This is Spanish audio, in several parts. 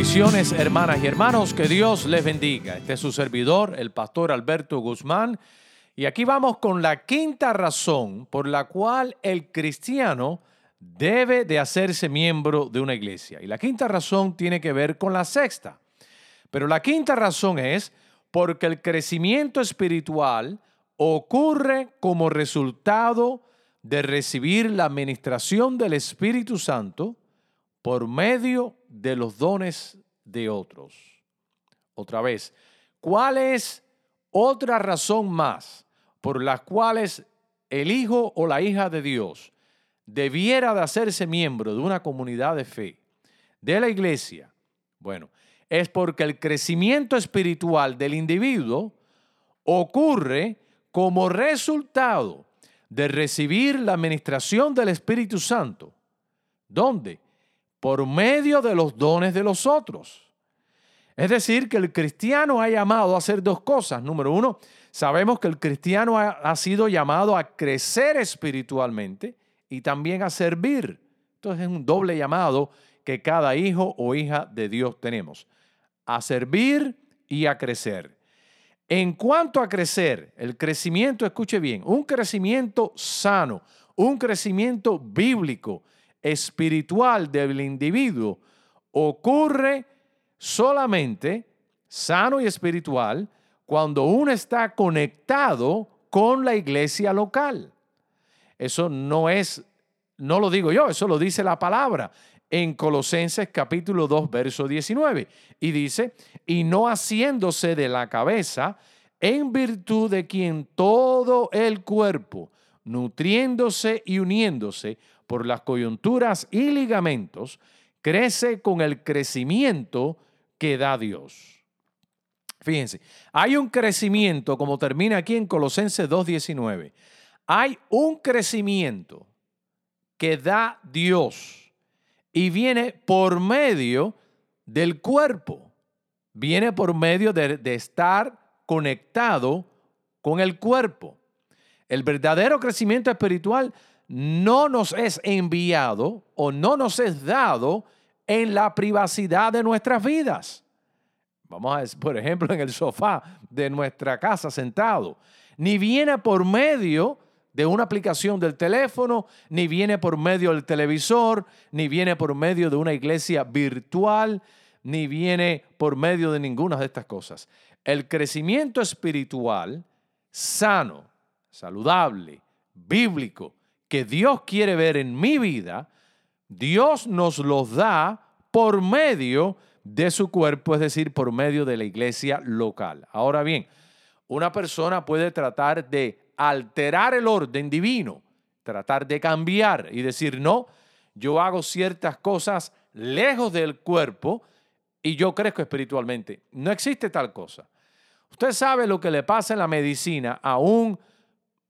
Bendiciones hermanas y hermanos, que Dios les bendiga. Este es su servidor, el pastor Alberto Guzmán. Y aquí vamos con la quinta razón por la cual el cristiano debe de hacerse miembro de una iglesia. Y la quinta razón tiene que ver con la sexta. Pero la quinta razón es porque el crecimiento espiritual ocurre como resultado de recibir la administración del Espíritu Santo por medio de los dones de otros. Otra vez, ¿cuál es otra razón más por las cuales el hijo o la hija de Dios debiera de hacerse miembro de una comunidad de fe, de la iglesia? Bueno, es porque el crecimiento espiritual del individuo ocurre como resultado de recibir la administración del Espíritu Santo. ¿Dónde? Por medio de los dones de los otros. Es decir, que el cristiano ha llamado a hacer dos cosas. Número uno, sabemos que el cristiano ha, sido llamado a crecer espiritualmente y también a servir. Entonces es un doble llamado que cada hijo o hija de Dios tenemos. A servir y a crecer. En cuanto a crecer, el crecimiento, escuche bien, un crecimiento sano, un crecimiento bíblico, espiritual del individuo ocurre solamente sano y espiritual cuando uno está conectado con la iglesia local. Eso no es, no lo digo yo, eso lo dice la palabra en Colosenses capítulo 2, verso 19. Y dice, y no haciéndose de la cabeza, en virtud de quien todo el cuerpo, nutriéndose y uniéndose por las coyunturas y ligamentos, crece con el crecimiento que da Dios. Fíjense, hay un crecimiento, como termina aquí en Colosenses 2.19, hay un crecimiento que da Dios y viene por medio del cuerpo, viene por medio de, de estar conectado con el cuerpo. El verdadero crecimiento espiritual no nos es enviado o no nos es dado en la privacidad de nuestras vidas. Vamos a ver, por ejemplo, en el sofá de nuestra casa sentado. Ni viene por medio de una aplicación del teléfono, ni viene por medio del televisor, ni viene por medio de una iglesia virtual, ni viene por medio de ninguna de estas cosas. El crecimiento espiritual sano, saludable, bíblico, que Dios quiere ver en mi vida, Dios nos los da por medio de su cuerpo, es decir, por medio de la iglesia local. Ahora bien, una persona puede tratar de alterar el orden divino, tratar de cambiar y decir, no, yo hago ciertas cosas lejos del cuerpo y yo crezco espiritualmente. No existe tal cosa. Usted sabe lo que le pasa en la medicina a un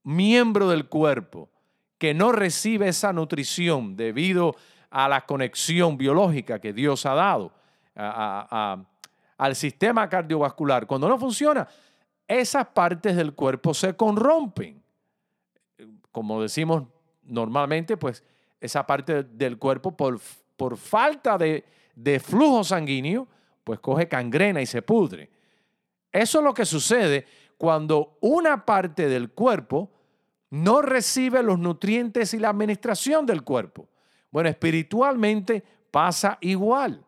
miembro del cuerpo que no recibe esa nutrición debido a la conexión biológica que Dios ha dado al sistema cardiovascular, cuando no funciona, esas partes del cuerpo se corrompen. Como decimos normalmente, pues esa parte del cuerpo por, por falta de, de flujo sanguíneo, pues coge cangrena y se pudre. Eso es lo que sucede cuando una parte del cuerpo no recibe los nutrientes y la administración del cuerpo. Bueno, espiritualmente pasa igual.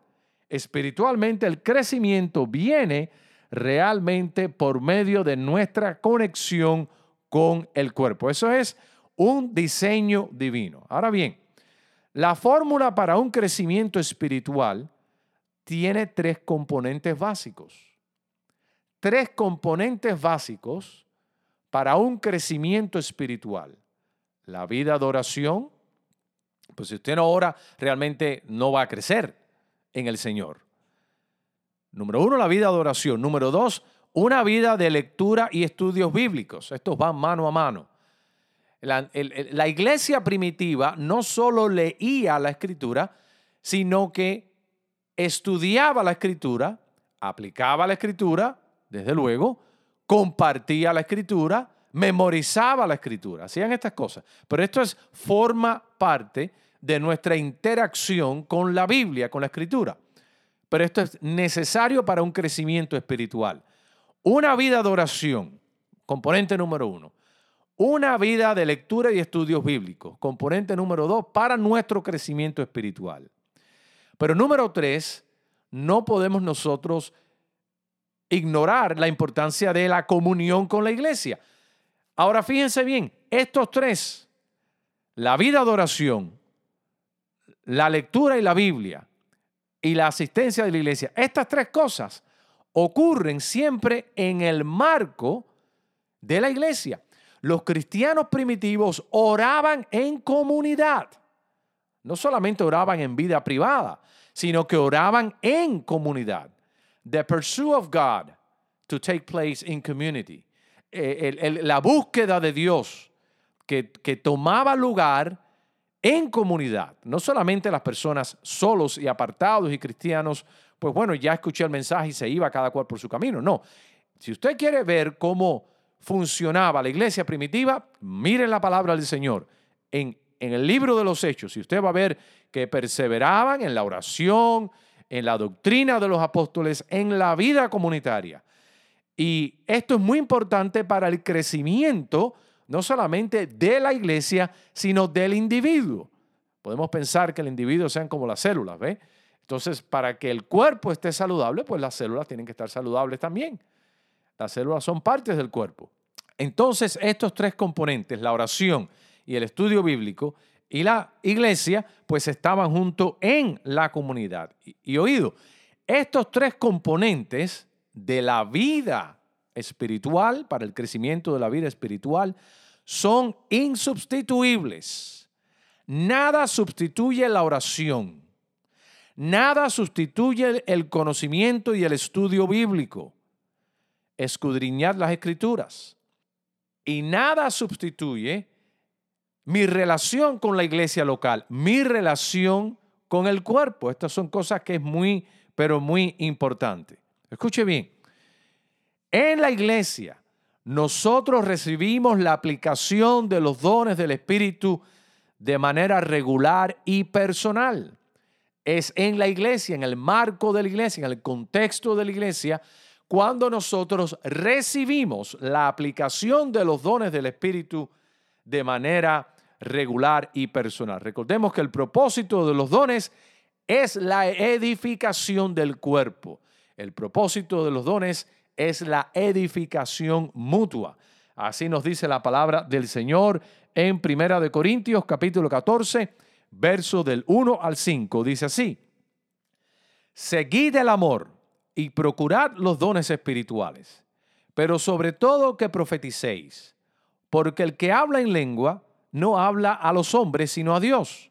Espiritualmente el crecimiento viene realmente por medio de nuestra conexión con el cuerpo. Eso es un diseño divino. Ahora bien, la fórmula para un crecimiento espiritual tiene tres componentes básicos. Tres componentes básicos para un crecimiento espiritual. La vida de oración, pues si usted no ora, realmente no va a crecer en el Señor. Número uno, la vida de oración. Número dos, una vida de lectura y estudios bíblicos. Estos van mano a mano. La, la, iglesia primitiva no solo leía la escritura, sino que estudiaba la escritura, aplicaba la escritura, desde luego, compartía la escritura, memorizaba la escritura, hacían estas cosas. Pero esto es, forma parte de nuestra interacción con la Biblia, con la escritura. Pero esto es necesario para un crecimiento espiritual. Una vida de oración, componente número uno. Una vida de lectura y estudios bíblicos, componente número dos, para nuestro crecimiento espiritual. Pero número tres, no podemos nosotros ignorar la importancia de la comunión con la iglesia. Ahora fíjense bien, estos tres, la vida de oración, la lectura y la Biblia y la asistencia de la iglesia, estas tres cosas ocurren siempre en el marco de la iglesia. Los cristianos primitivos oraban en comunidad. No solamente oraban en vida privada, sino que oraban en comunidad. The pursuit of God to take place in community. Eh, la búsqueda de Dios que, tomaba lugar en comunidad. No solamente las personas solos y apartados y cristianos, pues bueno, ya escuché el mensaje y se iba cada cual por su camino. No. Si usted quiere ver cómo funcionaba la iglesia primitiva, miren la palabra del Señor. En en el libro de los Hechos, y usted va a ver que perseveraban en la oración, en la doctrina de los apóstoles, en la vida comunitaria. Y esto es muy importante para el crecimiento, no solamente de la iglesia, sino del individuo. Podemos pensar que el individuo sean como las células, ¿ve? Entonces, para que el cuerpo esté saludable, pues las células tienen que estar saludables también. Las células son partes del cuerpo. Entonces, estos tres componentes, la oración, y el estudio bíblico y la iglesia, pues estaban juntos en la comunidad. Y, oído, estos tres componentes de la vida espiritual, para el crecimiento de la vida espiritual, son insubstituibles. Nada sustituye la oración. Nada sustituye el conocimiento y el estudio bíblico. Escudriñar las escrituras. Y nada sustituye mi relación con la iglesia local, mi relación con el cuerpo. Estas son cosas que es muy, pero muy importante. Escuche bien, en la iglesia nosotros recibimos la aplicación de los dones del Espíritu de manera regular y personal. Es en la iglesia, en el marco de la iglesia, en el contexto de la iglesia, cuando nosotros recibimos la aplicación de los dones del Espíritu de manera regular y personal. Recordemos que el propósito de los dones es la edificación del cuerpo. El propósito de los dones es la edificación mutua. Así nos dice la palabra del Señor en Primera de Corintios capítulo 14, verso del 1 al 5. Dice así: Seguid el amor y procurad los dones espirituales, pero sobre todo que profeticéis, porque el que habla en lengua no habla a los hombres, sino a Dios.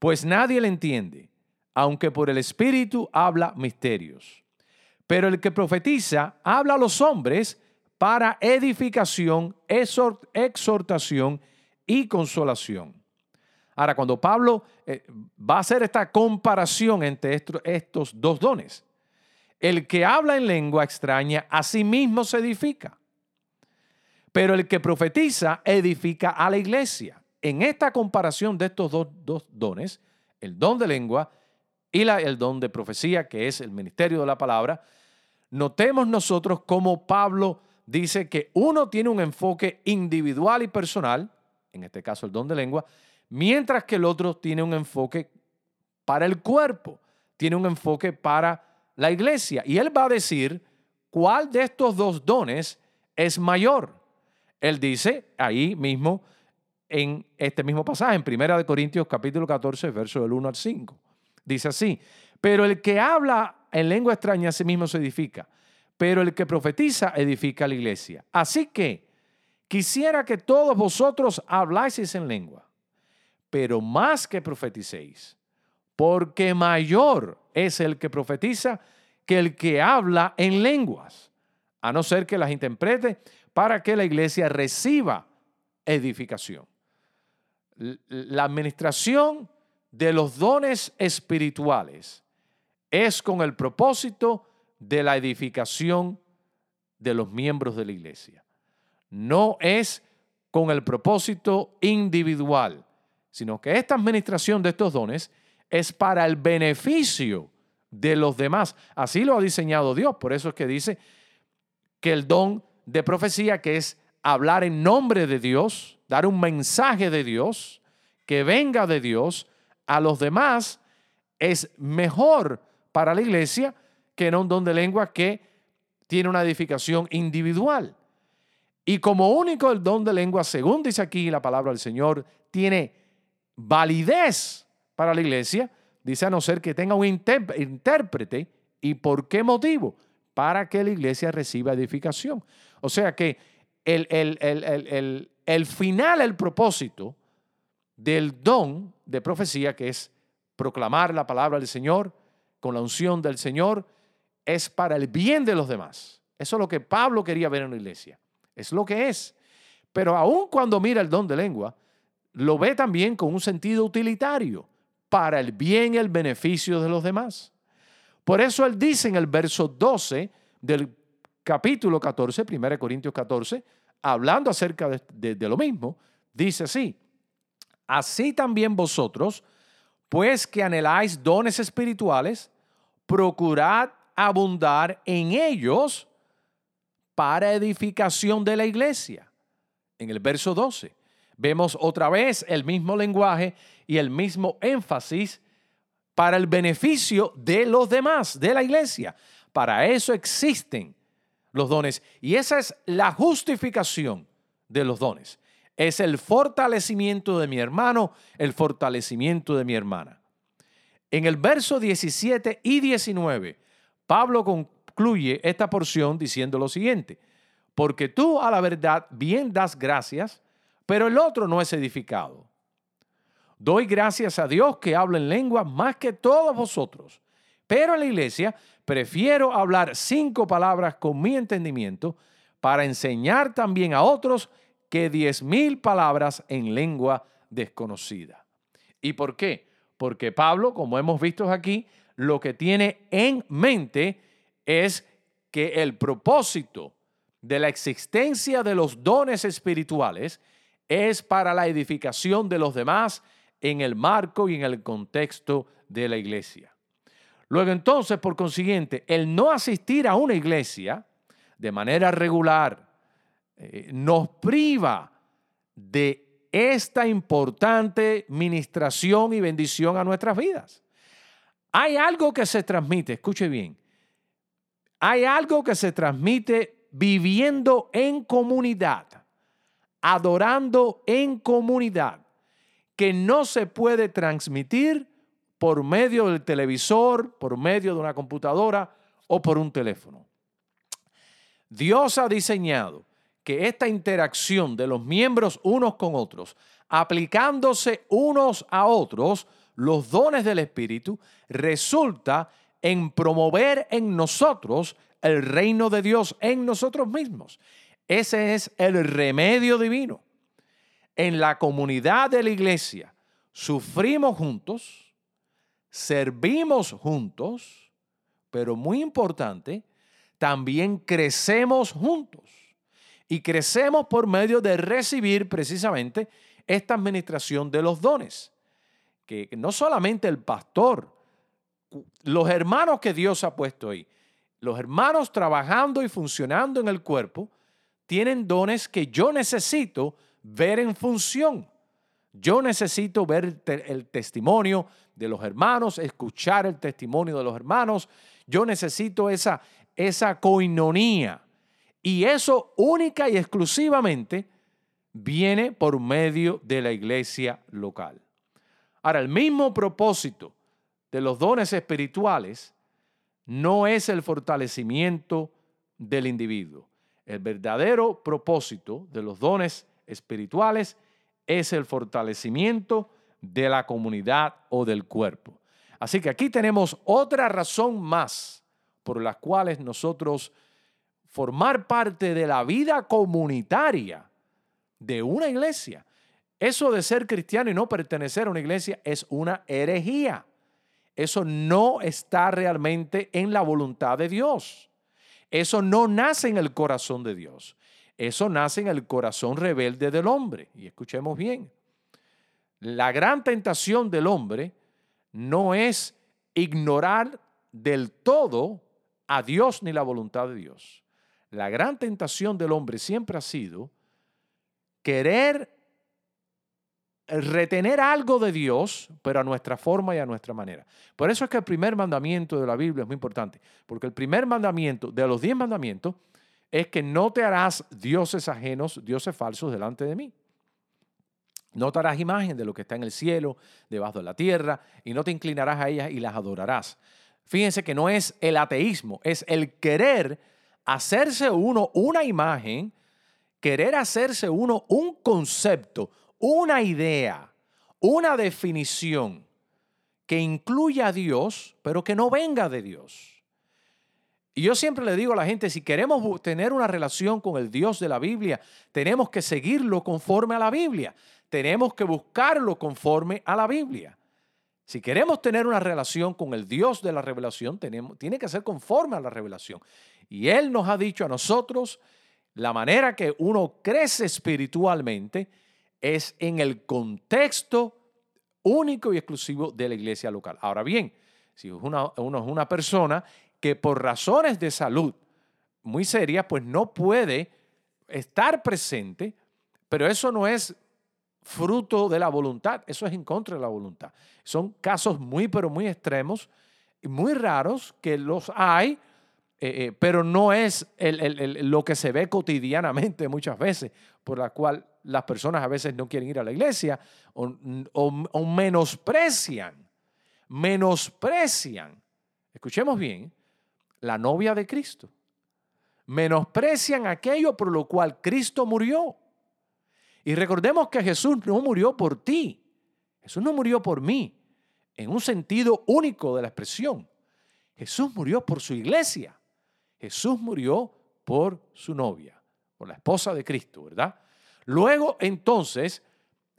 Pues nadie le entiende, aunque por el Espíritu habla misterios. Pero el que profetiza habla a los hombres para edificación, exhortación y consolación. Ahora, cuando Pablo eh, va a hacer esta comparación entre estos dos dones, el que habla en lengua extraña a sí mismo se edifica pero el que profetiza edifica a la iglesia. En esta comparación de estos dos, dones, el don de lengua y el don de profecía, que es el ministerio de la palabra, notemos nosotros cómo Pablo dice que uno tiene un enfoque individual y personal, en este caso el don de lengua, mientras que el otro tiene un enfoque para el cuerpo, tiene un enfoque para la iglesia. Y él va a decir cuál de estos dos dones es mayor. Él dice ahí mismo en este mismo pasaje, en 1 Corintios capítulo 14, verso del 1 al 5. Dice así, pero el que habla en lengua extraña a sí mismo se edifica, pero el que profetiza edifica a la iglesia. Así que quisiera que todos vosotros habláis en lengua, pero más que profeticéis, porque mayor es el que profetiza que el que habla en lenguas, a no ser que las interprete para que la iglesia reciba edificación. La administración de los dones espirituales es con el propósito de la edificación de los miembros de la iglesia. No es con el propósito individual, sino que esta administración de estos dones es para el beneficio de los demás. Así lo ha diseñado Dios. Por eso es que dice que el don de profecía, que es hablar en nombre de Dios, dar un mensaje de Dios, que venga de Dios a los demás, es mejor para la iglesia que en un don de lengua que tiene una edificación individual. Y como único el don de lengua, según dice aquí la palabra del Señor, tiene validez para la iglesia, dice a no ser que tenga un intérprete. ¿Y por qué motivo? Para que la iglesia reciba edificación. O sea que el, el, el final, el propósito del don de profecía, que es proclamar la palabra del Señor con la unción del Señor, es para el bien de los demás. Eso es lo que Pablo quería ver en la iglesia. Es lo que es. Pero aun cuando mira el don de lengua, lo ve también con un sentido utilitario para el bien y el beneficio de los demás. Por eso él dice en el verso 12 del capítulo 14, 1 Corintios 14, hablando acerca de, lo mismo, dice así, así también vosotros, pues que anheláis dones espirituales, procurad abundar en ellos para edificación de la iglesia. En el verso 12 vemos otra vez el mismo lenguaje y el mismo énfasis para el beneficio de los demás, de la iglesia. Para eso existen los dones. Y esa es la justificación de los dones. Es el fortalecimiento de mi hermano, el fortalecimiento de mi hermana. En el verso 17 y 19, Pablo concluye esta porción diciendo lo siguiente, porque tú a la verdad bien das gracias, pero el otro no es edificado. Doy gracias a Dios que habla en lengua más que todos vosotros. Pero en la iglesia prefiero hablar cinco palabras con mi entendimiento para enseñar también a otros que diez mil palabras en lengua desconocida. ¿Y por qué? Porque Pablo, como hemos visto aquí, lo que tiene en mente es que el propósito de la existencia de los dones espirituales es para la edificación de los demás en el marco y en el contexto de la iglesia. Luego entonces, por consiguiente, el no asistir a una iglesia de manera regular eh, nos priva de esta importante ministración y bendición a nuestras vidas. Hay algo que se transmite, escuche bien, hay algo que se transmite viviendo en comunidad, adorando en comunidad que no se puede transmitir por medio del televisor, por medio de una computadora o por un teléfono. Dios ha diseñado que esta interacción de los miembros unos con otros, aplicándose unos a otros los dones del Espíritu, resulta en promover en nosotros el reino de Dios en nosotros mismos. Ese es el remedio divino en la comunidad de la iglesia sufrimos juntos, servimos juntos, pero muy importante, también crecemos juntos. Y crecemos por medio de recibir precisamente esta administración de los dones. Que no solamente el pastor, los hermanos que Dios ha puesto ahí, los hermanos trabajando y funcionando en el cuerpo, tienen dones que yo necesito ver en función. Yo necesito ver el testimonio de los hermanos, escuchar el testimonio de los hermanos. Yo necesito esa, esa coinonía. Y eso única y exclusivamente viene por medio de la iglesia local. Ahora, el mismo propósito de los dones espirituales no es el fortalecimiento del individuo. El verdadero propósito de los dones espirituales es el fortalecimiento de la comunidad o del cuerpo. Así que aquí tenemos otra razón más por las cuales nosotros formar parte de la vida comunitaria de una iglesia. Eso de ser cristiano y no pertenecer a una iglesia es una herejía. Eso no está realmente en la voluntad de Dios. Eso no nace en el corazón de Dios. Eso nace en el corazón rebelde del hombre. Y escuchemos bien. La gran tentación del hombre no es ignorar del todo a Dios ni la voluntad de Dios. La gran tentación del hombre siempre ha sido querer retener algo de Dios, pero a nuestra forma y a nuestra manera. Por eso es que el primer mandamiento de la Biblia es muy importante, porque el primer mandamiento de los diez mandamientos es que no te harás dioses ajenos, dioses falsos delante de mí. No te harás imagen de lo que está en el cielo, debajo de la tierra, y no te inclinarás a ellas y las adorarás. Fíjense que no es el ateísmo, es el querer hacerse uno una imagen, querer hacerse uno un concepto, una idea, una definición que incluya a Dios, pero que no venga de Dios. Y yo siempre le digo a la gente, si queremos tener una relación con el Dios de la Biblia, tenemos que seguirlo conforme a la Biblia. Tenemos que buscarlo conforme a la Biblia. Si queremos tener una relación con el Dios de la revelación, tiene que ser conforme a la revelación. Y Él nos ha dicho a nosotros la manera que uno crece espiritualmente es en el contexto único y exclusivo de la iglesia local. Ahora bien, si uno es una persona que por razones de salud muy serias, pues no puede estar presente, pero eso no es fruto de la voluntad, eso es en contra de la voluntad. Son casos muy, pero muy extremos muy raros que los hay, eh, eh, pero no es lo que se ve cotidianamente muchas veces, por la cual las personas a veces no quieren ir a la iglesia o, menosprecian, menosprecian, escuchemos bien, la novia de Cristo. Menosprecian aquello por lo cual Cristo murió. Y recordemos que Jesús no murió por ti, Jesús no murió por mí, en un sentido único de la expresión. Jesús murió por su iglesia. Jesús murió por su novia, por la esposa de Cristo, ¿verdad? Luego, entonces,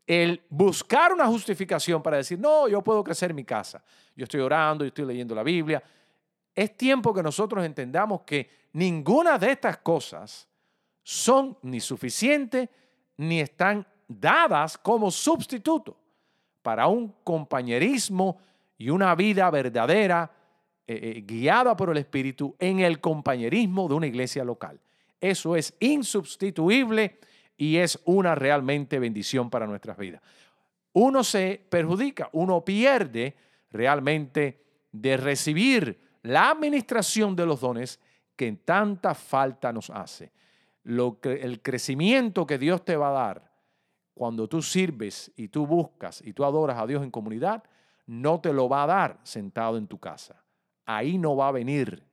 el buscar una justificación para decir, no, yo puedo crecer en mi casa, yo estoy orando, yo estoy leyendo la Biblia, es tiempo que nosotros entendamos que ninguna de estas cosas son ni suficientes ni están dadas como sustituto para un compañerismo y una vida verdadera eh, eh, guiada por el Espíritu en el compañerismo de una iglesia local. Eso es insubstituible y es una realmente bendición para nuestras vidas. Uno se perjudica, uno pierde realmente de recibir la administración de los dones que en tanta falta nos hace. Lo que, el crecimiento que Dios te va a dar cuando tú sirves y tú buscas y tú adoras a Dios en comunidad, no te lo va a dar sentado en tu casa. Ahí no va a venir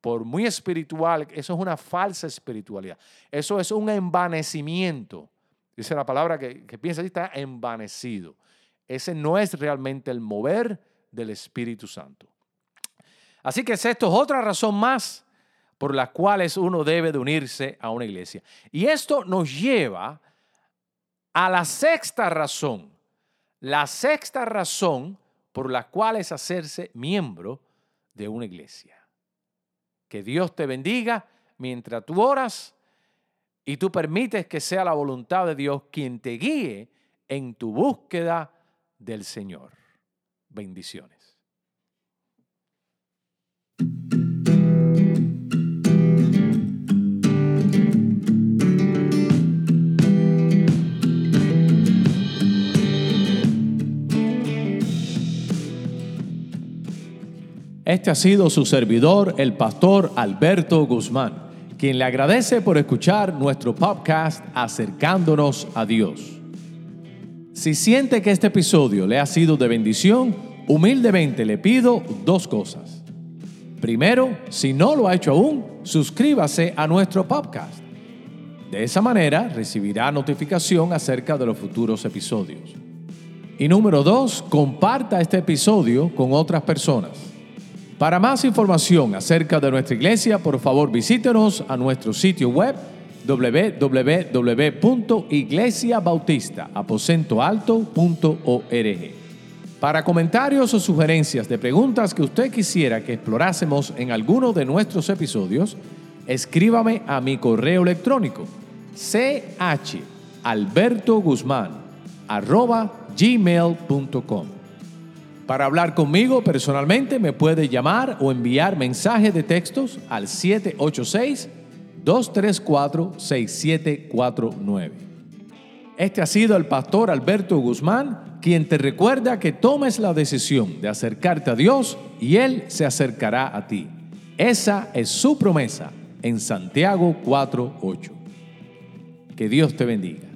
por muy espiritual, eso es una falsa espiritualidad. Eso es un envanecimiento. Dice la palabra que, piensa así, está envanecido. Ese no es realmente el mover del Espíritu Santo. Así que esto es otra razón más por las cuales uno debe de unirse a una iglesia. Y esto nos lleva a la sexta razón. La sexta razón por la cual es hacerse miembro de una iglesia. Que Dios te bendiga mientras tú oras y tú permites que sea la voluntad de Dios quien te guíe en tu búsqueda del Señor. Bendiciones. Este ha sido su servidor, el pastor Alberto Guzmán, quien le agradece por escuchar nuestro podcast Acercándonos a Dios. Si siente que este episodio le ha sido de bendición, humildemente le pido dos cosas. Primero, si no lo ha hecho aún, suscríbase a nuestro podcast. De esa manera recibirá notificación acerca de los futuros episodios. Y número dos, comparta este episodio con otras personas. Para más información acerca de nuestra iglesia, por favor visítenos a nuestro sitio web www.iglesiabautistaaposentoalto.org. Para comentarios o sugerencias de preguntas que usted quisiera que explorásemos en alguno de nuestros episodios, escríbame a mi correo electrónico gmail.com para hablar conmigo personalmente me puede llamar o enviar mensaje de textos al 786-234-6749. Este ha sido el pastor Alberto Guzmán, quien te recuerda que tomes la decisión de acercarte a Dios y Él se acercará a ti. Esa es su promesa en Santiago 4.8. Que Dios te bendiga.